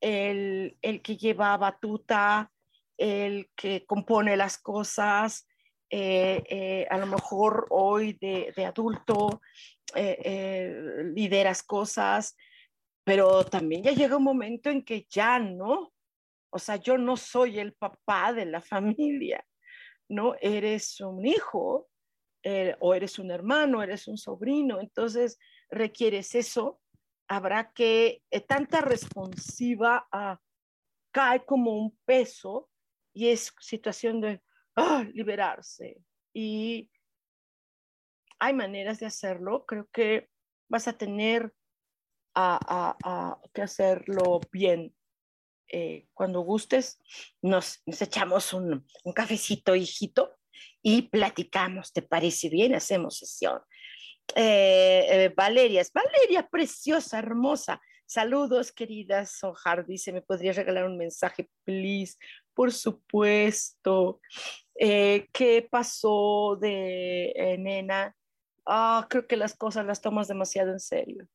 el, que lleva batuta, el que compone las cosas, eh, eh, a lo mejor hoy de, adulto lideras cosas, pero también ya llega un momento en que ya no, o sea, yo no soy el papá de la familia, no eres un hijo eh, o eres un hermano, eres un sobrino, entonces requieres eso, habrá que, eh, tanta responsiva ah, cae como un peso y es situación de liberarse. Y hay maneras de hacerlo, creo que vas a tener que hacerlo bien. Eh, cuando gustes, nos, echamos un, un, cafecito, hijito, y platicamos. ¿Te parece bien? Hacemos sesión. Eh, eh, Valeria, Valeria, preciosa, hermosa. Saludos, querida Sohar. Dice, ¿me podrías regalar un mensaje, please? Por supuesto. ¿Qué pasó de nena? Ah, creo que las cosas las tomas demasiado en serio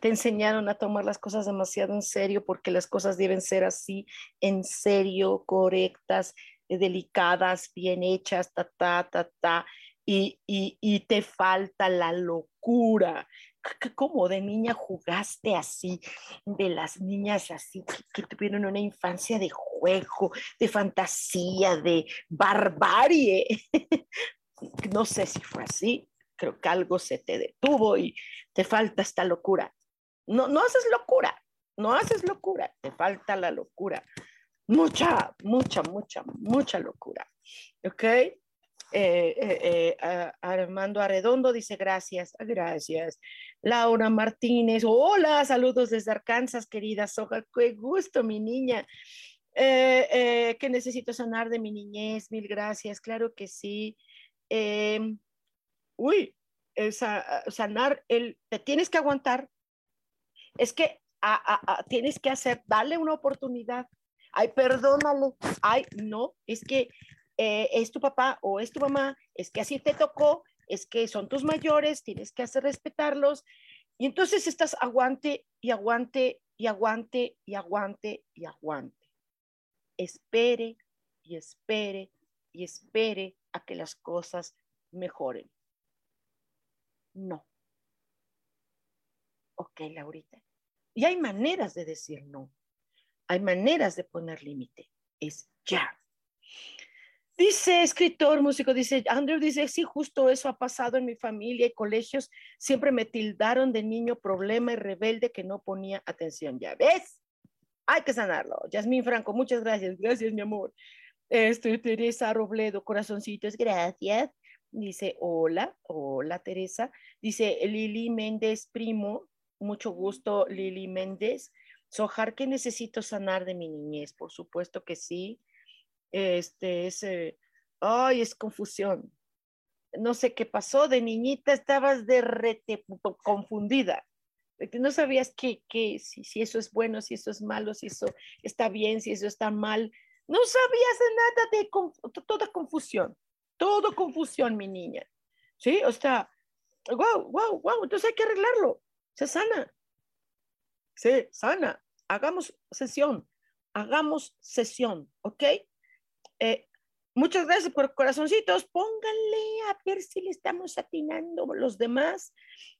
te enseñaron a tomar las cosas demasiado en serio porque las cosas deben ser así, en serio, correctas, eh, delicadas, bien hechas, ta, ta, ta, ta, y, y, te falta la locura. Como de niña jugaste así, de las niñas así que, tuvieron una infancia de juego, de fantasía, de barbarie. no sé si fue así, creo que algo se te detuvo y te falta esta locura. No, no haces locura, no haces locura, te falta la locura. Mucha, mucha, mucha, mucha locura. ¿Ok? Eh, eh, eh, Armando Arredondo dice gracias, gracias. Laura Martínez, hola, saludos desde Arkansas, querida Soja, qué gusto, mi niña. que necesito sanar de mi niñez, mil gracias, claro que sí. Em, uy, sanar, el, te tienes que aguantar, es que tienes que hacer, darle una oportunidad. Ay, perdónale. Ay, no, es que eh, es tu papá o es tu mamá, es que así te tocó, es que son tus mayores, tienes que hacer respetarlos. Y entonces estás aguante y aguante y aguante y aguante y aguante. Espere y espere y espere a que las cosas mejoren. No. Ok, Laurita. Y hay maneras de decir no. Hay maneras de poner límite. Es ya. Dice escritor, músico, dice, Andrew dice, sí, justo eso ha pasado en mi familia y colegios. Siempre me tildaron de niño problema y rebelde que no ponía atención. ¿Ya ves? Hay que sanarlo. Yasmín Franco, muchas gracias. Gracias, mi amor. Estoy Teresa Robledo, corazoncitos, gracias. Dice, hola, hola, Teresa. Dice Lili Méndez, primo, mucho gusto, Lili Méndez. Sojar, ¿qué necesito sanar de mi niñez? Por supuesto que sí. Este es, eh, ay, es confusión. No sé qué pasó, de niñita estabas de rete confundida. No sabías que, que si, eso es bueno, si eso es malo, si eso está bien, si eso está mal. No sabías nada de toda confusión, todo confusión, mi niña. ¿Sí? O sea, wow, wow, wow, entonces hay que arreglarlo se sana. Se sana. Hagamos sesión. Hagamos sesión, ¿ok? Eh, muchas gracias por corazoncitos. Pónganle a ver si le estamos atinando los demás.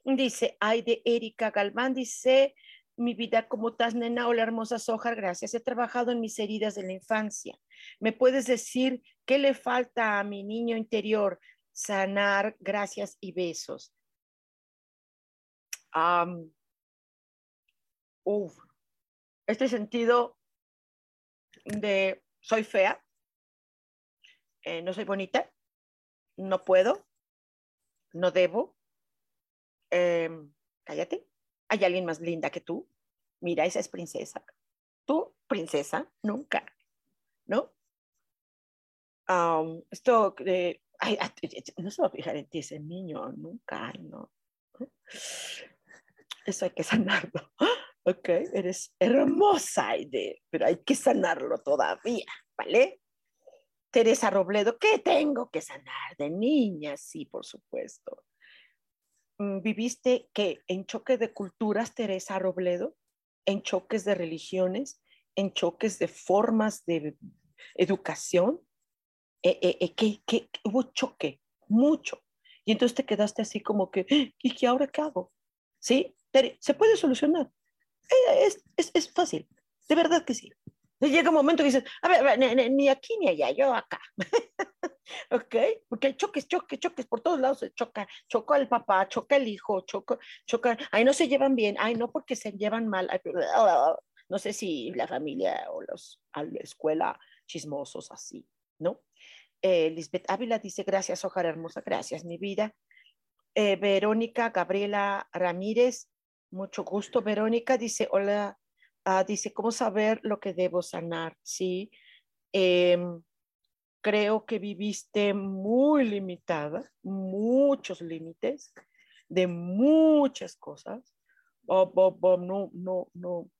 Dice, ay, de Erika Galván, dice, mi vida como estás, nena, hola hermosa Sojar, gracias. He trabajado en mis heridas de la infancia. ¿Me puedes decir qué le falta a mi niño interior? Sanar, gracias y besos este sentido de soy fea, eh, no soy bonita, no puedo, no debo, em, cállate, ¿Hay alguien más linda que tú? Mira, esa es princesa. Tú, princesa, nunca, ¿no? esto de, no se va a fijar en ti ese niño, nunca, no. Eso hay que sanarlo. Ok, eres hermosa, Aide, pero hay que sanarlo todavía, ¿vale? Teresa Robledo, ¿qué tengo que sanar de niña? Sí, por supuesto. Mm, ¿Viviste que en choque de culturas, Teresa Robledo? ¿En choques de religiones? ¿En choques de formas de educación? Eh, eh, eh, que, hubo choque, mucho. Y entonces te quedaste así como que, ¿y qué ahora qué hago? ¿Sí? Se puede solucionar. Es, es, es fácil, de verdad que sí. Llega un momento que dices, a ver, ni, aquí ni allá, yo acá. ¿Ok? Porque hay choques, choques, choques, por todos lados se choca. Choca el papá, choca el hijo, choca, choca. Ay, no se llevan bien. Ay, no, porque se llevan mal. no sé si la familia o los a la escuela chismosos así, ¿no? Eh, Lisbeth Ávila dice, gracias, Ojar Hermosa, gracias, mi vida. Eh, Verónica Gabriela Ramírez, mucho gusto. Verónica dice, hola, ah, dice, ¿cómo saber lo que debo sanar? Sí, em, creo que viviste muy limitada, muchos límites de muchas cosas. no, no, no,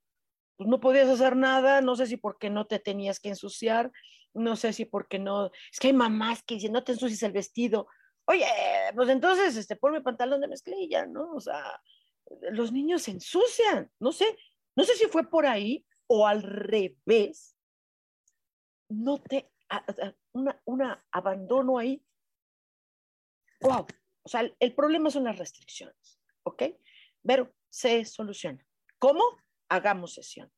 pues no podías hacer nada, no sé si porque no te tenías que ensuciar, no sé si porque no, es que hay mamás que dicen, no te ensucies el vestido. Oye, pues entonces, este, ponme pantalón de mezclilla, ¿no? O sea, los niños se ensucian, no sé, no sé si fue por ahí o al revés. No te, una, una abandono ahí. Wow. O sea, el problema son las restricciones, ¿ok? Pero se soluciona. ¿Cómo? Hagamos sesión.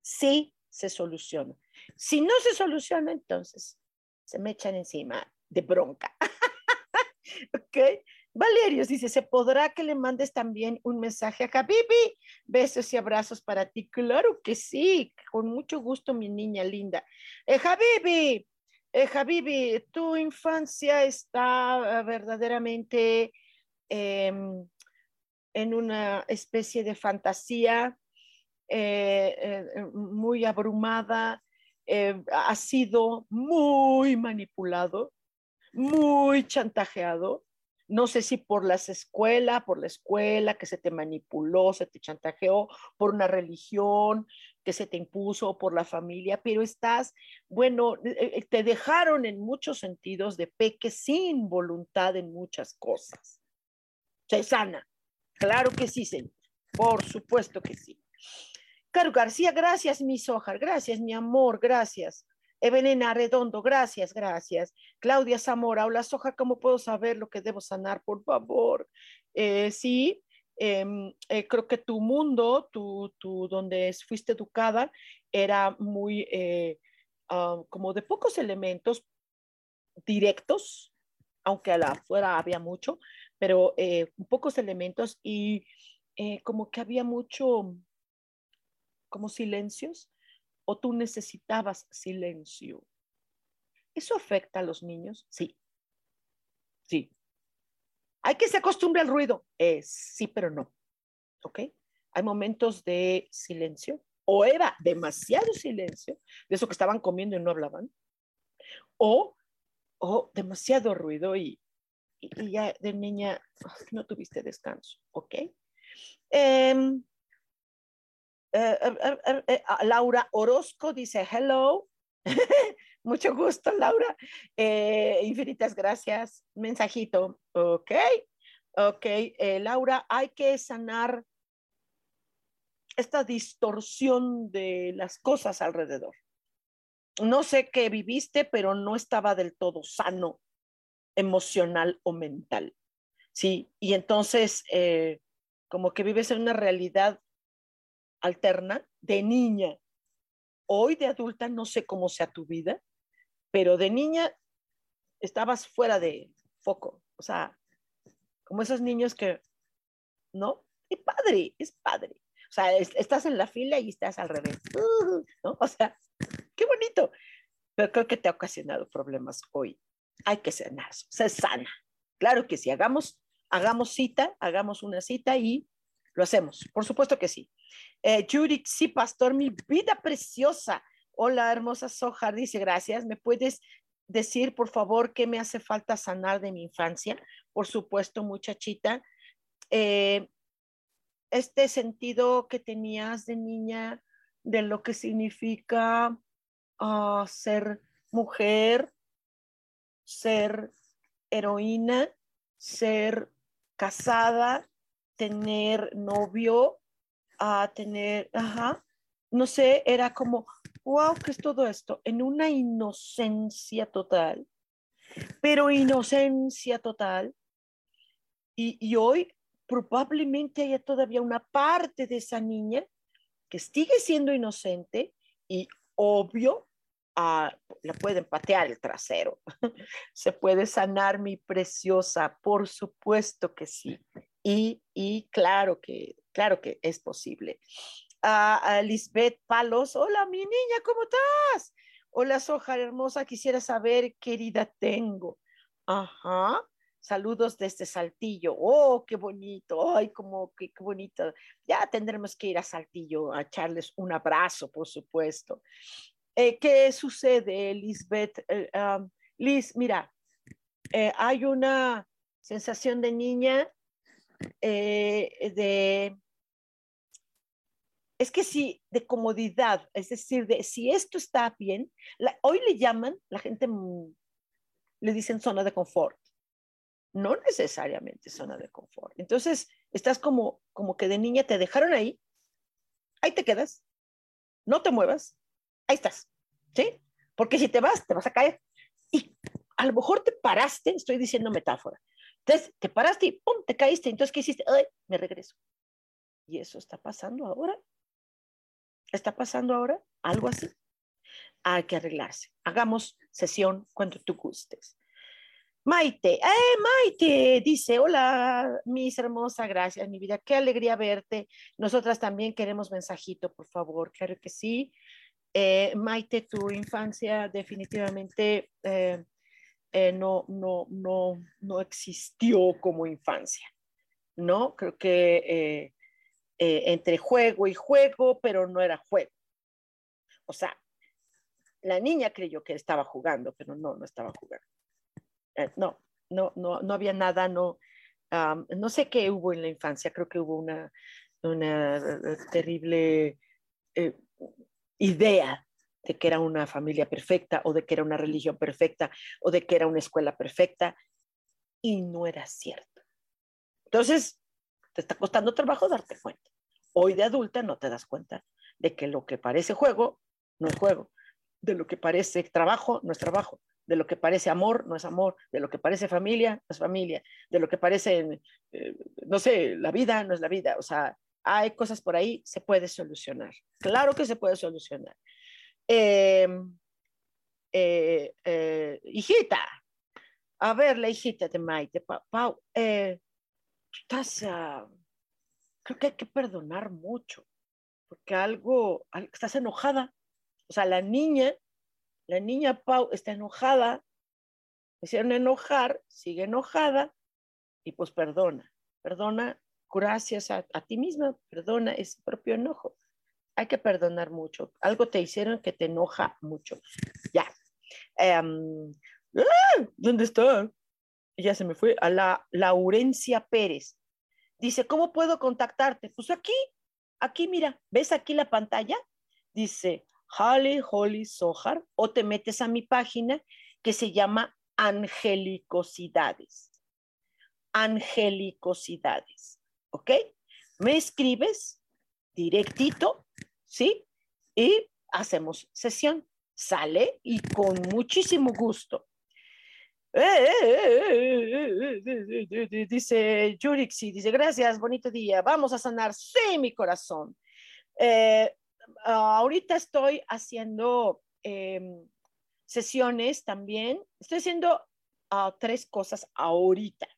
Sí se soluciona. Si no se soluciona, entonces se me echan encima de bronca. ¿Ok? Valerio dice, ¿se podrá que le mandes también un mensaje a Habibi? Besos y abrazos para ti. Claro que sí, con mucho gusto, mi niña linda. Eh, Habibi, eh, tu infancia está eh, verdaderamente em, en una especie de fantasía eh, muy abrumada, ha sido muy manipulado, muy chantajeado no sé si por las escuelas, por la escuela que se te manipuló, se te chantajeó, por una religión que se te impuso, por la familia, pero estás, bueno, eh, eh, te dejaron en muchos sentidos de peque sin voluntad en muchas cosas. Se sana. Claro que sí, señor. Por supuesto que sí. Caro García, gracias, mi Sojar, gracias, mi amor, gracias. Evelina Redondo, gracias, gracias. Claudia Zamora, hola Soja, ¿cómo puedo saber lo que debo sanar? Por favor. Eh, sí, em, eh, creo que tu mundo, tu, tu, donde fuiste educada, era muy eh, ah, como de pocos elementos directos, aunque afuera había mucho, pero pocos elementos y como que había mucho, como silencios o tú necesitabas silencio. ¿Eso afecta a los niños? Sí. Sí. ¿Hay que se acostumbre al ruido? Eh, sí, pero no. ¿Ok? Hay momentos de silencio o era demasiado silencio, de eso que estaban comiendo y no hablaban, o, o demasiado ruido y, y, ya de niña no tuviste descanso. ¿Ok? Eh, eh, eh, eh, Laura Orozco dice hello. Mucho gusto, Laura. infinitas gracias. Mensajito. Ok. Ok. Laura, hay que sanar esta distorsión de las cosas alrededor. No sé qué viviste, pero no estaba del todo sano emocional o mental. Sí, y entonces como que vives en una realidad alterna de niña. Hoy de adulta no sé cómo sea tu vida, pero de niña estabas fuera de foco. O sea, como esos niños que, ¿no? Y padre, es padre. O sea, estás en la fila y estás al revés. ¿no? O sea, qué bonito. Pero creo que te ha ocasionado problemas hoy. Hay que sanar, se sana. Claro que sí, hagamos, hagamos cita, hagamos una cita y lo hacemos, por supuesto que sí. Eh, Judith, sí, pastor, mi vida preciosa. Hola, hermosa Sojar, dice, gracias. ¿Me puedes decir, por favor, qué me hace falta sanar de mi infancia? Por supuesto, muchachita. Eh, este sentido que tenías de niña de lo que significa ah, ser mujer, ser heroína, ser casada, tener novio, a tener, ajá, no sé, era como, wow, ¿qué es todo esto? En una inocencia total, pero inocencia total. Y, y hoy probablemente haya todavía una parte de esa niña que sigue siendo inocente y obvio Ah, la pueden patear el trasero. Se puede sanar mi preciosa, por supuesto que sí. Y, y claro que, claro que es posible. a Lisbeth Palos, hola mi niña, ¿cómo estás? Hola Soja hermosa, quisiera saber qué herida tengo. Ajá, saludos desde Saltillo. Oh, qué bonito, ay, como qué, bonito. Ya tendremos que ir a Saltillo a echarles un abrazo, por supuesto. Eh, ¿Qué sucede, Lisbeth? Eh, Liz, mira, eh, hay una sensación de niña de... Es que sí, de comodidad, es decir, de si esto está bien, hoy le llaman, la gente le dicen zona de confort, no necesariamente zona de confort. Entonces, estás como, como que de niña te dejaron ahí, ahí te quedas, no te muevas, ahí estás, ¿sí? Porque si te vas, te vas a caer. Y a lo mejor te paraste, estoy diciendo metáfora. Entonces, te paraste y ¡pum! te caíste. Entonces, ¿qué hiciste? Ay, me regreso. Y eso está pasando ahora. ¿Está pasando ahora? Algo así. Hay que arreglarse. Hagamos sesión cuando tú gustes. Maite, ¡eh, Maite! Dice, hola, mis hermosa, gracias, mi vida, qué alegría verte. Nosotras también queremos mensajito, por favor, claro que sí. Eh, Maite, tu infancia definitivamente eh, eh, no, no, no, no existió como infancia, ¿no? Creo que entre juego y juego, pero no era juego. O sea, la niña creyó que estaba jugando, pero no, no estaba jugando. no, no, no, no había nada, no, no sé qué hubo en la infancia, creo que hubo una, una terrible idea de que era una familia perfecta o de que era una religión perfecta o de que era una escuela perfecta y no era cierto. Entonces, te está costando trabajo darte cuenta. Hoy de adulta no te das cuenta de que lo que parece juego no es juego, de lo que parece trabajo no es trabajo, de lo que parece amor no es amor, de lo que parece familia no es familia, de lo que parece, eh, no sé, la vida no es la vida. O sea, hay cosas por ahí, se puede solucionar. Claro que se puede solucionar. Em, eh, eh, hijita, a ver, la hijita de Maite, Pau, estás, creo que hay que perdonar mucho, porque algo, estás enojada. O sea, la niña, la niña Pau está enojada, me hicieron enojar, sigue enojada, y pues perdona, perdona gracias a, ti misma, perdona ese propio enojo. Hay que perdonar mucho. Algo te hicieron que te enoja mucho. Ya. ¡ah! ¿Dónde está? Ya se me fue. A la Laurencia Pérez. Dice, ¿cómo puedo contactarte? Pues aquí, aquí, mira, ¿ves aquí la pantalla? Dice, Holly Holly Sohar, o te metes a mi página que se llama Angelicosidades. Angelicosidades. ¿ok? Me escribes directito, ¿sí? Y hacemos sesión. Sale y con muchísimo gusto. Dice Yurixi, dice, gracias, bonito día, vamos a sanar, sí, mi corazón. ahorita estoy haciendo sesiones también, estoy haciendo tres cosas ahorita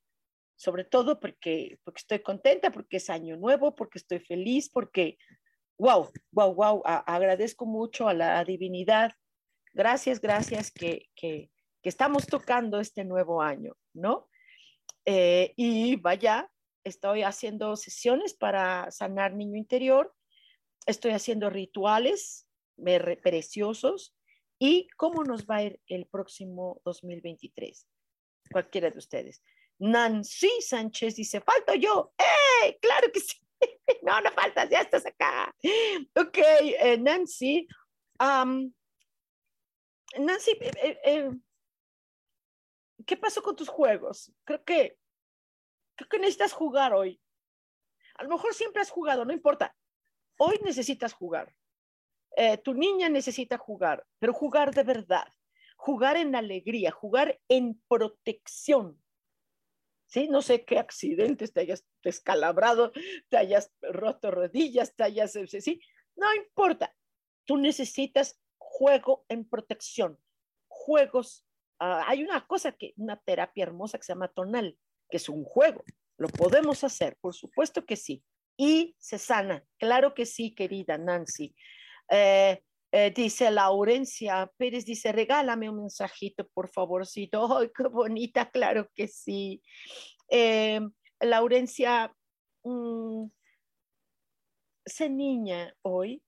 sobre todo porque, porque estoy contenta, porque es año nuevo, porque estoy feliz, porque, wow, wow, wow, agradezco mucho a la divinidad. Gracias, gracias que, que, que estamos tocando este nuevo año, ¿no? Eh, y vaya, estoy haciendo sesiones para sanar niño interior, estoy haciendo rituales preciosos y cómo nos va a ir el próximo 2023. Cualquiera de ustedes. Nancy Sánchez dice, falto yo. ¡Eh! Claro que sí. no, no faltas, ya estás acá. Ok, eh, Nancy. Nancy, eh, eh, ¿qué pasó con tus juegos? Creo que, creo que necesitas jugar hoy. A lo mejor siempre has jugado, no importa. Hoy necesitas jugar. tu niña necesita jugar, pero jugar de verdad, jugar en alegría, jugar en protección, ¿sí? No sé qué accidentes te hayas descalabrado, te hayas roto rodillas, te hayas, ¿sí? No importa, tú necesitas juego en protección, juegos. Ah, hay una cosa que, una terapia hermosa que se llama tonal, que es un juego. Lo podemos hacer, por supuesto que sí. Y se sana, claro que sí, querida Nancy. Eh, eh, dice Laurencia Pérez, dice, regálame un mensajito, por favorcito. ¡Ay, qué bonita! Claro que sí. Eh, Laurencia, mm, sé niña hoy,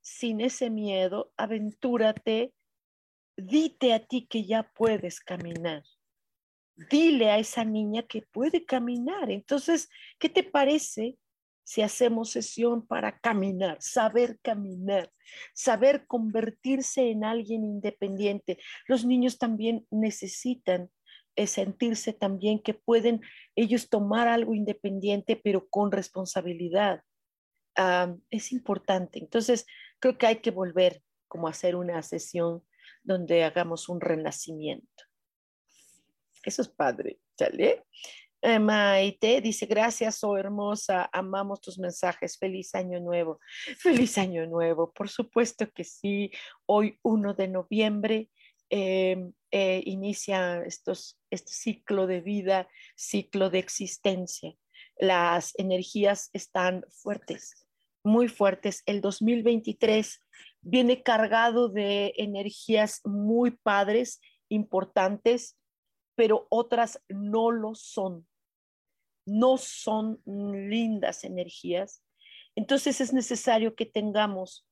sin ese miedo, aventúrate, dite a ti que ya puedes caminar. Dile a esa niña que puede caminar. Entonces, ¿qué te parece si hacemos sesión para caminar, saber caminar, saber convertirse en alguien independiente. Los niños también necesitan eh, sentirse también que pueden ellos tomar algo independiente, pero con responsabilidad. es importante. Entonces, creo que hay que volver como a hacer una sesión donde hagamos un renacimiento. Eso es padre, ¿sale? Eh, Maite dice, gracias, oh hermosa, amamos tus mensajes, feliz año nuevo, feliz año nuevo, por supuesto que sí, hoy 1 de noviembre em, eh, inicia estos, este ciclo de vida, ciclo de existencia. Las energías están fuertes, muy fuertes. El 2023 viene cargado de energías muy padres, importantes, pero otras no lo son no son lindas energías. Entonces es necesario que tengamos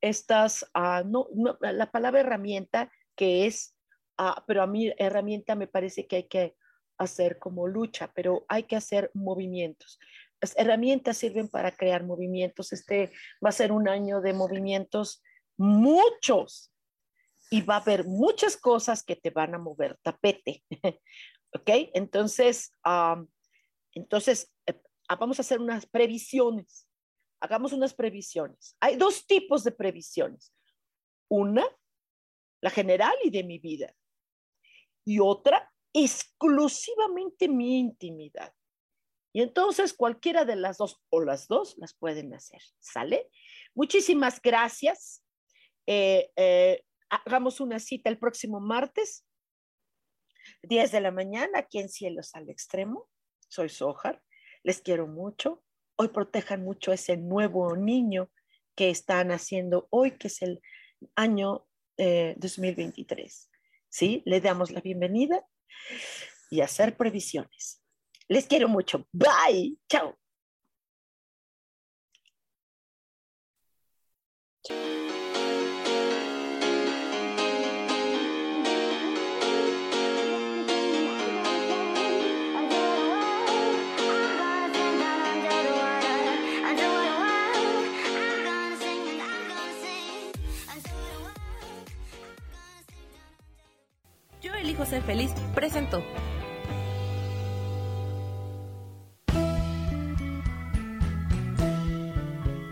estas, ah, no, la palabra herramienta que es, ah, pero a mí herramienta me parece que hay que hacer como lucha, pero hay que hacer movimientos. Las herramientas sirven para crear movimientos. Este va a ser un año de movimientos, muchos, y va a haber muchas cosas que te van a mover tapete. ¿Ok? Entonces, entonces, eh, ah, vamos a hacer unas previsiones. Hagamos unas previsiones. Hay dos tipos de previsiones. Una, la general y de mi vida. Y otra, exclusivamente mi intimidad. Y entonces cualquiera de las dos o las dos las pueden hacer. ¿Sale? Muchísimas gracias. Eh, eh, hagamos una cita el próximo martes, 10 de la mañana, aquí en Cielos al Extremo soy Sojar, les quiero mucho. Hoy protejan mucho a ese nuevo niño que están haciendo hoy, que es el año 2023. Eh, ¿Sí? Le damos la bienvenida y hacer previsiones. Les quiero mucho. Bye. Chao. ser feliz presentó.